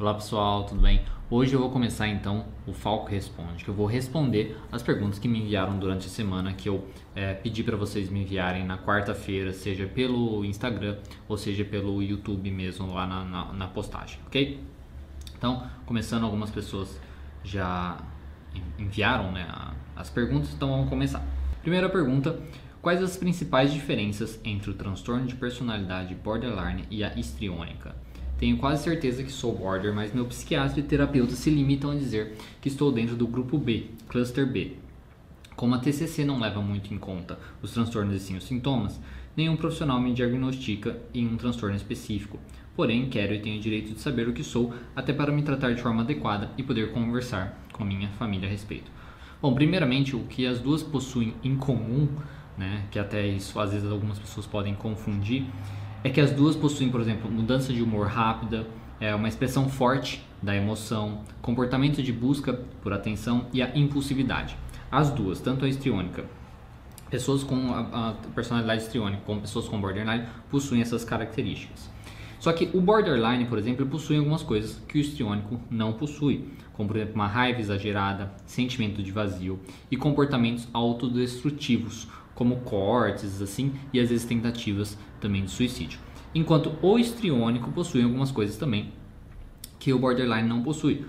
Olá pessoal, tudo bem? Hoje eu vou começar então o Falco Responde, que eu vou responder as perguntas que me enviaram durante a semana, que eu é, pedi para vocês me enviarem na quarta-feira, seja pelo Instagram ou seja pelo YouTube mesmo, lá na, na, na postagem, ok? Então, começando, algumas pessoas já enviaram né, as perguntas, então vamos começar. Primeira pergunta: Quais as principais diferenças entre o transtorno de personalidade borderline e a histriônica? Tenho quase certeza que sou border, mas meu psiquiatra e terapeuta se limitam a dizer que estou dentro do grupo B, cluster B. Como a TCC não leva muito em conta os transtornos e sim os sintomas, nenhum profissional me diagnostica em um transtorno específico. Porém, quero e tenho o direito de saber o que sou, até para me tratar de forma adequada e poder conversar com minha família a respeito. Bom, primeiramente, o que as duas possuem em comum, né, que até isso às vezes algumas pessoas podem confundir, é que as duas possuem, por exemplo, mudança de humor rápida, é uma expressão forte da emoção, comportamento de busca por atenção e a impulsividade. As duas, tanto a histriônica, pessoas com a, a personalidade histriônica como pessoas com borderline possuem essas características. Só que o borderline, por exemplo, possui algumas coisas que o histriônico não possui, como por exemplo uma raiva exagerada, sentimento de vazio e comportamentos autodestrutivos, como cortes assim e às vezes tentativas também de suicídio. Enquanto o histriônico possui algumas coisas também que o borderline não possui.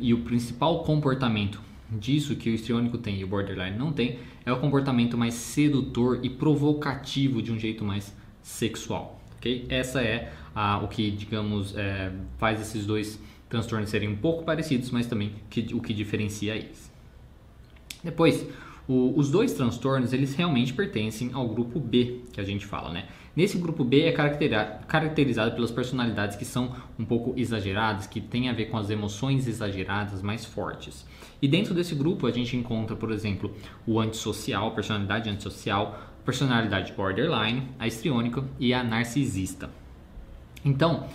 E o principal comportamento disso que o histriônico tem e o borderline não tem é o comportamento mais sedutor e provocativo de um jeito mais sexual. Okay? Essa é a, o que, digamos, é, faz esses dois transtornos serem um pouco parecidos, mas também que, o que diferencia eles. Depois, o, os dois transtornos, eles realmente pertencem ao grupo B, que a gente fala, né? Nesse grupo B é caracterizado pelas personalidades que são um pouco exageradas, que tem a ver com as emoções exageradas mais fortes. E dentro desse grupo a gente encontra, por exemplo, o antissocial, personalidade antissocial, personalidade borderline, a histriônica e a narcisista. Então,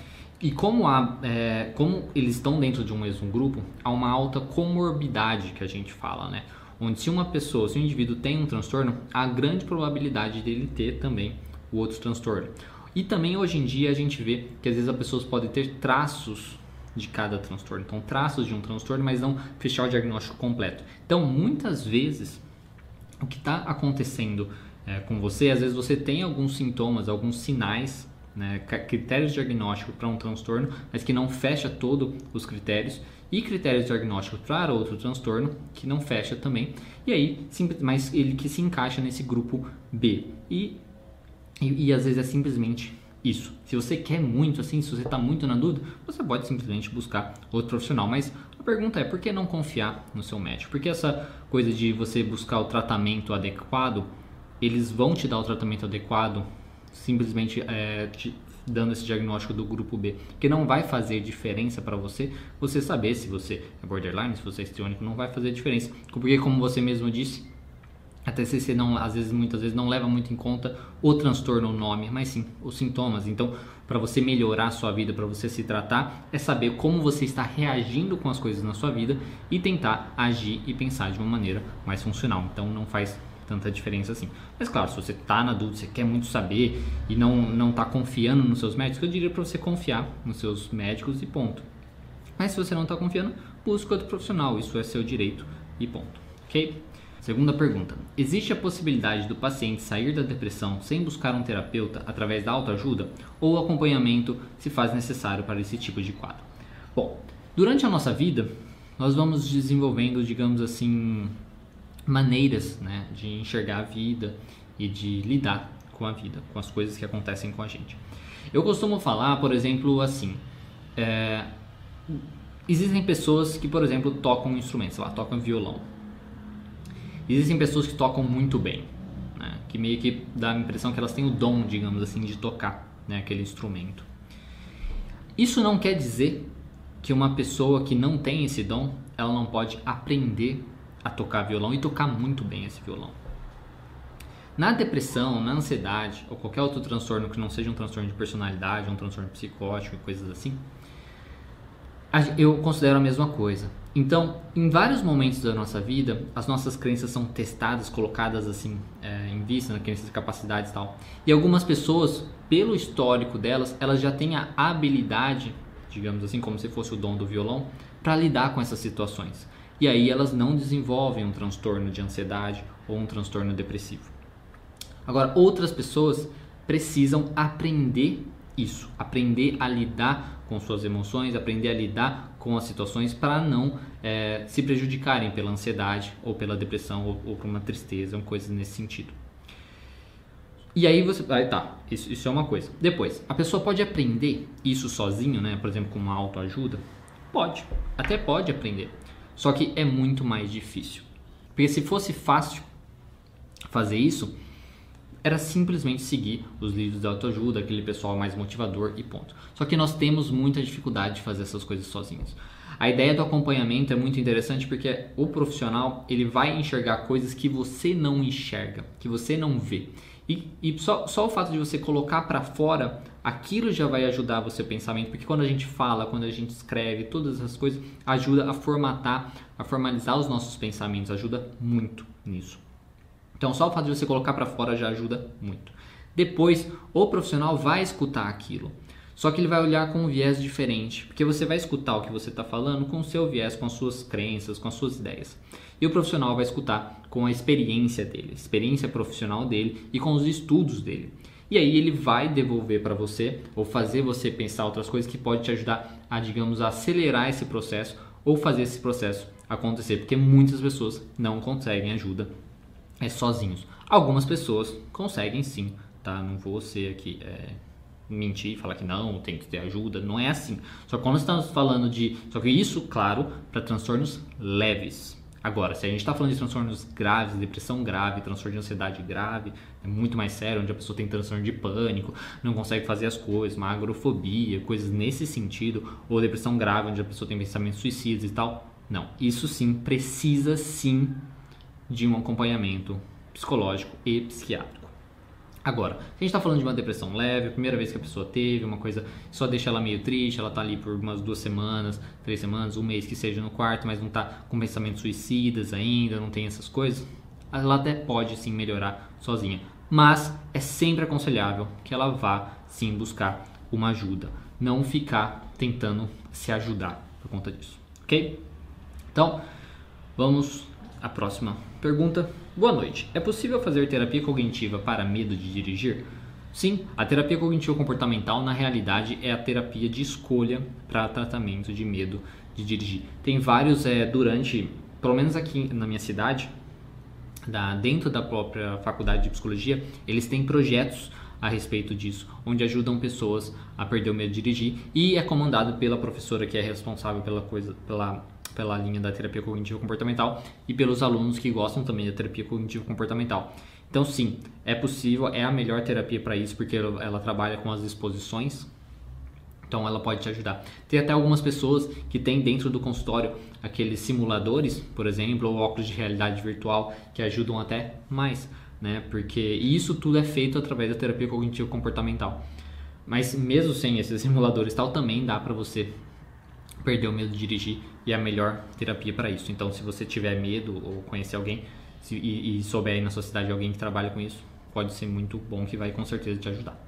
e como, há, é, como eles estão dentro de um mesmo grupo, há uma alta comorbidade que a gente fala, né? Onde se uma pessoa, se um indivíduo tem um transtorno, há grande probabilidade dele ter também o outro transtorno. E também hoje em dia a gente vê que às vezes as pessoas podem ter traços de cada transtorno, então traços de um transtorno, mas não fechar o diagnóstico completo. Então muitas vezes o que está acontecendo é, com você, às vezes você tem alguns sintomas, alguns sinais, né, critérios diagnósticos para um transtorno, mas que não fecha todos os critérios e critérios diagnósticos para outro transtorno que não fecha também, e aí, mas ele que se encaixa nesse grupo B. E, e, e às vezes é simplesmente isso. Se você quer muito, assim, se você está muito na dúvida, você pode simplesmente buscar outro profissional. Mas a pergunta é, por que não confiar no seu médico? Porque essa coisa de você buscar o tratamento adequado, eles vão te dar o tratamento adequado simplesmente é, te, dando esse diagnóstico do grupo B, que não vai fazer diferença para você, você saber se você é borderline, se você é histriônico, não vai fazer diferença, porque como você mesmo disse, a TCC não, às vezes, muitas vezes não leva muito em conta o transtorno, o nome, mas sim os sintomas. Então, para você melhorar a sua vida, para você se tratar, é saber como você está reagindo com as coisas na sua vida e tentar agir e pensar de uma maneira mais funcional. Então, não faz tanta diferença assim. Mas claro, se você está na dúvida, você quer muito saber e não não está confiando nos seus médicos, eu diria para você confiar nos seus médicos e ponto. Mas se você não está confiando, busque outro profissional, isso é seu direito e ponto. Ok? Segunda pergunta: Existe a possibilidade do paciente sair da depressão sem buscar um terapeuta através da autoajuda ou acompanhamento se faz necessário para esse tipo de quadro? Bom, durante a nossa vida, nós vamos desenvolvendo, digamos assim, maneiras né, de enxergar a vida e de lidar com a vida, com as coisas que acontecem com a gente. Eu costumo falar, por exemplo, assim: é, existem pessoas que, por exemplo, tocam instrumentos, lá, tocam violão. Existem pessoas que tocam muito bem, né, que meio que dá a impressão que elas têm o dom, digamos assim, de tocar né, aquele instrumento. Isso não quer dizer que uma pessoa que não tem esse dom, ela não pode aprender a tocar violão e tocar muito bem esse violão. Na depressão, na ansiedade ou qualquer outro transtorno que não seja um transtorno de personalidade, um transtorno psicótico e coisas assim, eu considero a mesma coisa. Então, em vários momentos da nossa vida, as nossas crenças são testadas, colocadas assim é, em vista, nas crenças, capacidades e tal. E algumas pessoas, pelo histórico delas, elas já têm a habilidade digamos assim, como se fosse o dom do violão, para lidar com essas situações. E aí elas não desenvolvem um transtorno de ansiedade ou um transtorno depressivo. Agora, outras pessoas precisam aprender isso, aprender a lidar com suas emoções, aprender a lidar com as situações para não é, se prejudicarem pela ansiedade ou pela depressão ou, ou por uma tristeza, coisas nesse sentido. E aí você. Aí tá, isso, isso é uma coisa. Depois, a pessoa pode aprender isso sozinho, né? Por exemplo, com uma autoajuda? Pode. Até pode aprender. Só que é muito mais difícil. Porque se fosse fácil fazer isso, era simplesmente seguir os livros de autoajuda, aquele pessoal mais motivador e ponto. Só que nós temos muita dificuldade de fazer essas coisas sozinhos. A ideia do acompanhamento é muito interessante porque o profissional ele vai enxergar coisas que você não enxerga, que você não vê. E, e só, só o fato de você colocar para fora aquilo já vai ajudar você pensamento, porque quando a gente fala, quando a gente escreve, todas essas coisas ajuda a formatar, a formalizar os nossos pensamentos, ajuda muito nisso. Então, só o fato de você colocar para fora já ajuda muito. Depois, o profissional vai escutar aquilo. Só que ele vai olhar com um viés diferente, porque você vai escutar o que você está falando com o seu viés, com as suas crenças, com as suas ideias. E o profissional vai escutar com a experiência dele, experiência profissional dele e com os estudos dele. E aí ele vai devolver para você ou fazer você pensar outras coisas que pode te ajudar a, digamos, acelerar esse processo ou fazer esse processo acontecer, porque muitas pessoas não conseguem ajuda é, sozinhos. Algumas pessoas conseguem sim, tá? Não vou ser aqui é, mentir e falar que não, tem que ter ajuda, não é assim. Só que quando estamos falando de. Só que isso, claro, para transtornos leves. Agora, se a gente está falando de transtornos graves, depressão grave, transtorno de ansiedade grave, é muito mais sério, onde a pessoa tem transtorno de pânico, não consegue fazer as coisas, uma agrofobia, coisas nesse sentido, ou depressão grave, onde a pessoa tem pensamentos suicidas e tal. Não, isso sim precisa sim de um acompanhamento psicológico e psiquiátrico. Agora, se a gente está falando de uma depressão leve, a primeira vez que a pessoa teve, uma coisa só deixa ela meio triste, ela está ali por umas duas semanas, três semanas, um mês que seja no quarto, mas não está com pensamentos suicidas ainda, não tem essas coisas, ela até pode sim melhorar sozinha. Mas é sempre aconselhável que ela vá sim buscar uma ajuda, não ficar tentando se ajudar por conta disso, ok? Então, vamos à próxima pergunta. Boa noite. É possível fazer terapia cognitiva para medo de dirigir? Sim, a terapia cognitivo comportamental na realidade é a terapia de escolha para tratamento de medo de dirigir. Tem vários é, durante, pelo menos aqui na minha cidade, da, dentro da própria faculdade de psicologia, eles têm projetos a respeito disso, onde ajudam pessoas a perder o medo de dirigir e é comandado pela professora que é responsável pela coisa, pela pela linha da terapia cognitivo comportamental e pelos alunos que gostam também da terapia cognitivo comportamental. Então, sim, é possível, é a melhor terapia para isso, porque ela, trabalha com as exposições, então ela pode te ajudar. Tem até algumas pessoas que têm dentro do consultório aqueles simuladores, por exemplo, ou óculos de realidade virtual que ajudam até mais, né? Porque isso tudo é feito através da terapia cognitivo comportamental. Mas mesmo sem esses simuladores tal, também dá para você perder o medo de dirigir e a melhor terapia para isso. Então, se você tiver medo ou conhecer alguém se, e, e souber aí na sua cidade alguém que trabalha com isso, pode ser muito bom que vai com certeza te ajudar.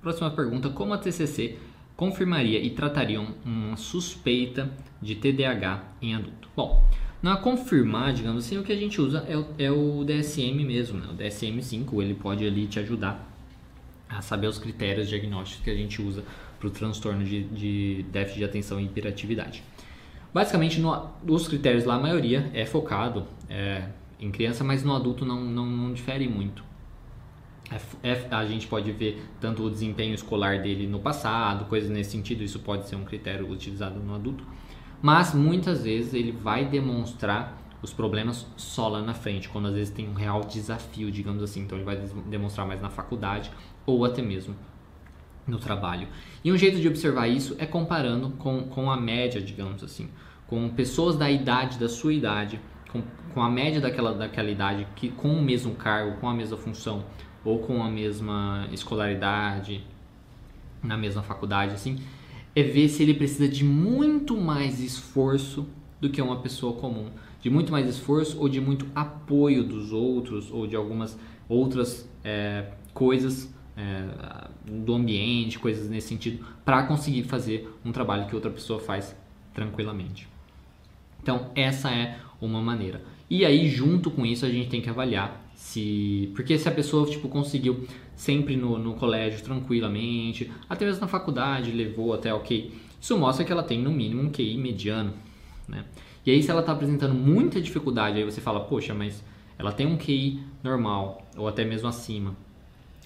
Próxima pergunta: como a TCC confirmaria e trataria uma suspeita de TDAH em adulto? Bom, na confirmar, digamos assim, o que a gente usa é o, é o DSM mesmo, né? o DSM-5, ele pode ali te ajudar a saber os critérios diagnósticos que a gente usa para o transtorno de, de déficit de atenção e hiperatividade. Basicamente, no, os critérios lá, a maioria é focado é, em criança, mas no adulto não, não, não difere muito. É, é, a gente pode ver tanto o desempenho escolar dele no passado, coisas nesse sentido, isso pode ser um critério utilizado no adulto, mas muitas vezes ele vai demonstrar os problemas só lá na frente, quando às vezes tem um real desafio, digamos assim, então ele vai demonstrar mais na faculdade ou até mesmo no trabalho. E um jeito de observar isso é comparando com, com a média, digamos assim, com pessoas da idade, da sua idade, com, com a média daquela, daquela idade, que, com o mesmo cargo, com a mesma função, ou com a mesma escolaridade, na mesma faculdade, assim, é ver se ele precisa de muito mais esforço do que uma pessoa comum. De muito mais esforço ou de muito apoio dos outros, ou de algumas outras é, coisas é, do ambiente, coisas nesse sentido, para conseguir fazer um trabalho que outra pessoa faz tranquilamente. Então, essa é uma maneira. E aí, junto com isso, a gente tem que avaliar se. Porque se a pessoa tipo, conseguiu sempre no, no colégio tranquilamente, até mesmo na faculdade levou até ok, isso mostra que ela tem no mínimo um QI mediano. Né? E aí, se ela está apresentando muita dificuldade, aí você fala, poxa, mas ela tem um QI normal, ou até mesmo acima,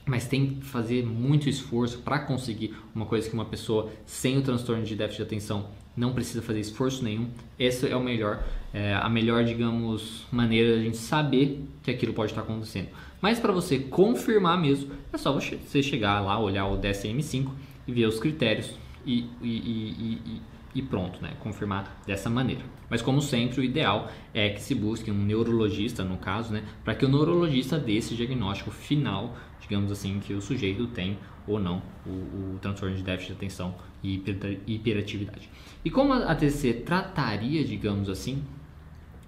mas tem que fazer muito esforço para conseguir uma coisa que uma pessoa sem o transtorno de déficit de atenção não precisa fazer esforço nenhum. Essa é o melhor, é, a melhor, digamos, maneira de a gente saber que aquilo pode estar acontecendo. Mas para você confirmar mesmo, é só você chegar lá, olhar o DSM-5 e ver os critérios e, e, e, e, pronto, né? Confirmar dessa maneira. Mas como sempre, o ideal é que se busque um neurologista, no caso, né? Para que o neurologista dê esse diagnóstico final, digamos assim, que o sujeito tem ou não o, o transtorno de déficit de atenção e hiperatividade. E como a TCC trataria, digamos assim,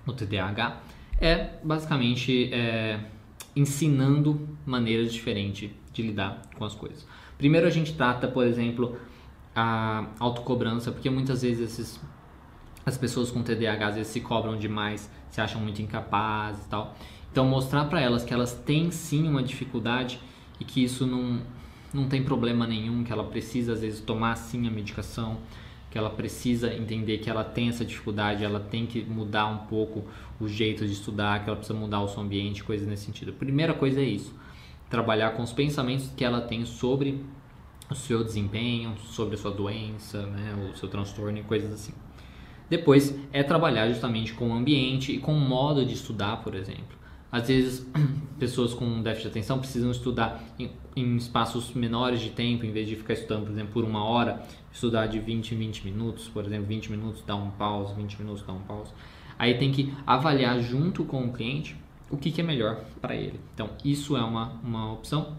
o TDAH, é basicamente é, ensinando maneiras diferentes de lidar com as coisas. Primeiro a gente trata, por exemplo, a autocobrança, porque muitas vezes esses, as pessoas com TDAH às vezes se cobram demais, se acham muito incapazes e tal. Então mostrar para elas que elas têm sim uma dificuldade e que isso não, não tem problema nenhum, que ela precisa às vezes tomar sim a medicação, que ela precisa entender que ela tem essa dificuldade, ela tem que mudar um pouco o jeito de estudar, que ela precisa mudar o seu ambiente, coisas nesse sentido. A primeira coisa é isso, trabalhar com os pensamentos que ela tem sobre o seu desempenho, sobre a sua doença, né, o seu transtorno e coisas assim. Depois é trabalhar justamente com o ambiente e com o modo de estudar, por exemplo. Às vezes, pessoas com déficit de atenção precisam estudar em, em, espaços menores de tempo, em vez de ficar estudando, por exemplo, por uma hora, estudar de 20 em 20 minutos, por exemplo, 20 minutos dá um pause, 20 minutos dá um pause. Aí tem que avaliar junto com o cliente o que, que é melhor para ele. Então, isso é uma, uma opção,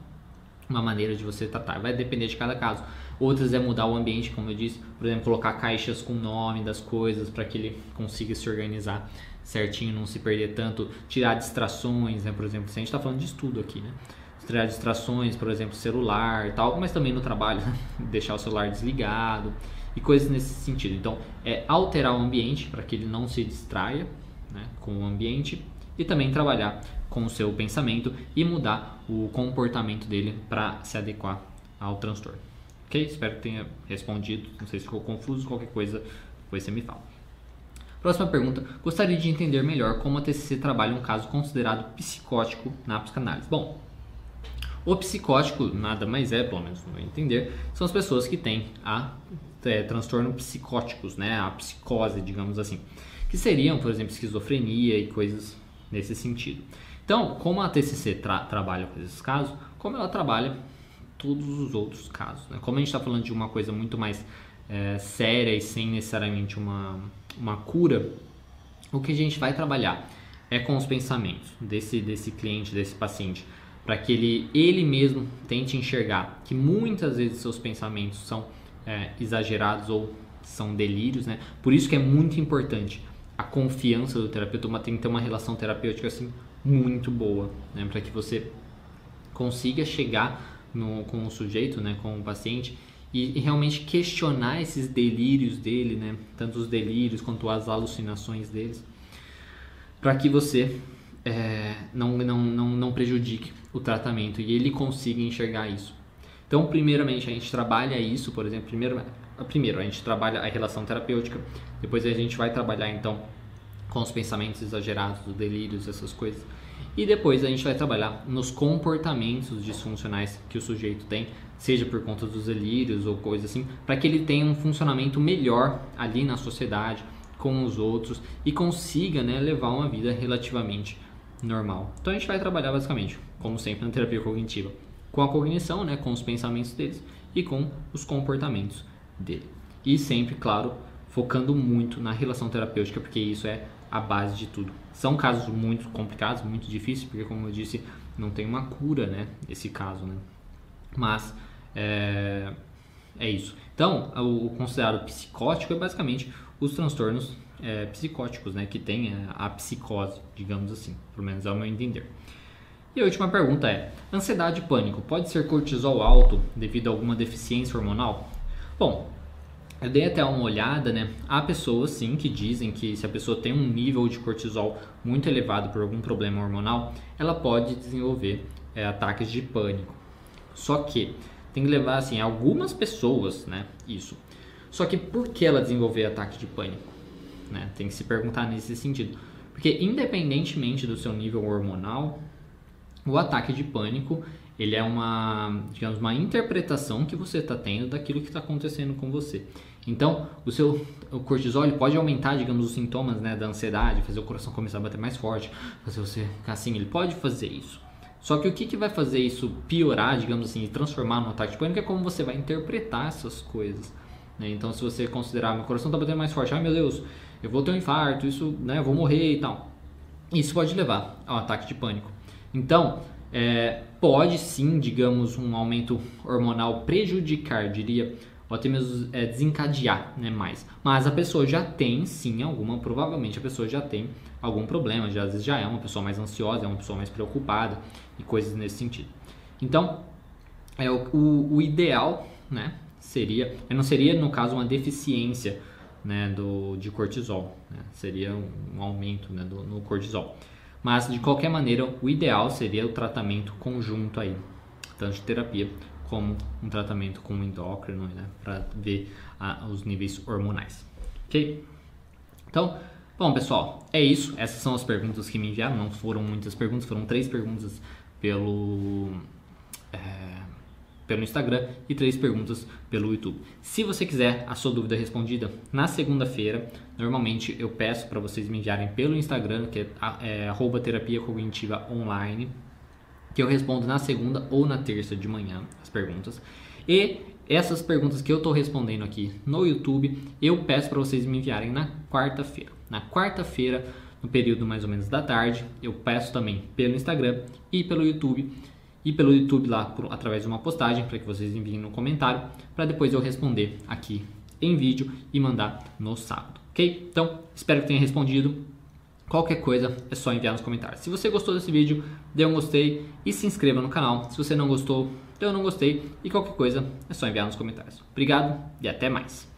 uma maneira de você tratar. Vai depender de cada caso. Outras é mudar o ambiente, como eu disse, por exemplo, colocar caixas com nome das coisas para que ele consiga se organizar certinho, não se perder tanto, tirar distrações, né? Por exemplo, se a gente está falando de estudo aqui, né? Tirar distrações, por exemplo, celular e tal, mas também no trabalho, né? deixar o celular desligado e coisas nesse sentido. Então, é alterar o ambiente para que ele não se distraia né? com o ambiente e também trabalhar com o seu pensamento e mudar o comportamento dele para se adequar ao transtorno. Ok? Espero que tenha respondido. Não sei se ficou confuso, qualquer coisa, depois você me fala. Próxima pergunta. Gostaria de entender melhor como a TCC trabalha um caso considerado psicótico na psicanálise. Bom, o psicótico nada mais é, pelo menos no meu entender, são as pessoas que têm a é, transtorno psicóticos, né, a psicose, digamos assim, que seriam, por exemplo, esquizofrenia e coisas nesse sentido. Então, como a TCC tra trabalha com esses casos, como ela trabalha todos os outros casos, né? Como a gente está falando de uma coisa muito mais é, séria e sem necessariamente uma uma cura, o que a gente vai trabalhar é com os pensamentos desse, desse cliente, desse paciente, para que ele, ele mesmo tente enxergar que muitas vezes seus pensamentos são é, exagerados ou são delírios, né? Por isso que é muito importante a confiança do terapeuta, uma, tem que ter uma relação terapêutica assim muito boa, né? Para que você consiga chegar no, com o sujeito, né, com o paciente e, e, realmente questionar esses delírios dele, né? Tanto os delírios quanto as alucinações deles, para que você é, não, não, não, não prejudique o tratamento e ele consiga enxergar isso. Então, primeiramente, a gente trabalha isso, por exemplo, primeiro, primeiro a gente trabalha a relação terapêutica, depois a gente vai trabalhar então com os pensamentos exagerados, os delírios, essas coisas. E depois a gente vai trabalhar nos comportamentos disfuncionais que o sujeito tem, seja por conta dos delírios ou coisa assim, para que ele tenha um funcionamento melhor ali na sociedade, com os outros e consiga né, levar uma vida relativamente normal. Então a gente vai trabalhar basicamente, como sempre na terapia cognitiva, com a cognição, né, com os pensamentos deles e com os comportamentos dele. E sempre, claro, focando muito na relação terapêutica, porque isso é a base de tudo. São casos muito complicados, muito difíceis, porque como eu disse, não tem uma cura, né, esse caso, né? Mas é, é isso. Então, o considerado psicótico é basicamente os transtornos é, psicóticos, né, que tem a psicose, digamos assim, pelo menos é o meu entender. E a última pergunta é: ansiedade e pânico pode ser cortisol alto devido a alguma deficiência hormonal? Bom, eu dei até uma olhada, né? Há pessoas sim que dizem que se a pessoa tem um nível de cortisol muito elevado por algum problema hormonal, ela pode desenvolver é, ataques de pânico. Só que tem que levar assim algumas pessoas, né? Isso. Só que por que ela desenvolver ataque de pânico? Né? Tem que se perguntar nesse sentido. Porque independentemente do seu nível hormonal, o ataque de pânico ele é uma, digamos, uma interpretação que você está tendo daquilo que está acontecendo com você. Então, o seu o cortisol pode aumentar, digamos, os sintomas né, da ansiedade, fazer o coração começar a bater mais forte, fazer você ficar assim, ele pode fazer isso. Só que o que, que vai fazer isso piorar, digamos assim, e transformar no ataque de pânico é como você vai interpretar essas coisas. Né? Então, se você considerar, meu coração está batendo mais forte, ai meu Deus, eu vou ter um infarto, isso, né, eu vou morrer e tal. Isso pode levar ao ataque de pânico. Então, é, pode sim, digamos, um aumento hormonal prejudicar, diria, ou até mesmo é, desencadear né, mais. Mas a pessoa já tem sim alguma, provavelmente a pessoa já tem algum problema, já, às vezes já é uma pessoa mais ansiosa, é uma pessoa mais preocupada e coisas nesse sentido. Então, é, o, o, o ideal né, seria, não seria no caso uma deficiência né, do, de cortisol, né, seria um, um aumento né, do, no cortisol. Mas de qualquer maneira, o ideal seria o tratamento conjunto aí, tanto de terapia como um tratamento com endócrino, né, para ver ah, os níveis hormonais. Ok? Então, bom pessoal, é isso. Essas são as perguntas que me enviaram. Não foram muitas perguntas, foram três perguntas pelo é, pelo Instagram e três perguntas pelo YouTube. Se você quiser a sua dúvida respondida na segunda-feira, normalmente eu peço para vocês me enviarem pelo Instagram, que é, é terapia cognitiva online, que eu respondo na segunda ou na terça de manhã as perguntas. E essas perguntas que eu estou respondendo aqui no YouTube, eu peço para vocês me enviarem na quarta-feira. Na quarta-feira, no período mais ou menos da tarde, eu peço também pelo Instagram e pelo YouTube e pelo YouTube lá por, através de uma postagem para que vocês enviem no comentário para depois eu responder aqui em vídeo e mandar no sábado, ok? Então espero que tenha respondido. Qualquer coisa é só enviar nos comentários. Se você gostou desse vídeo, dê um gostei e se inscreva no canal. Se você não gostou, dê um não gostei e qualquer coisa é só enviar nos comentários. Obrigado e até mais.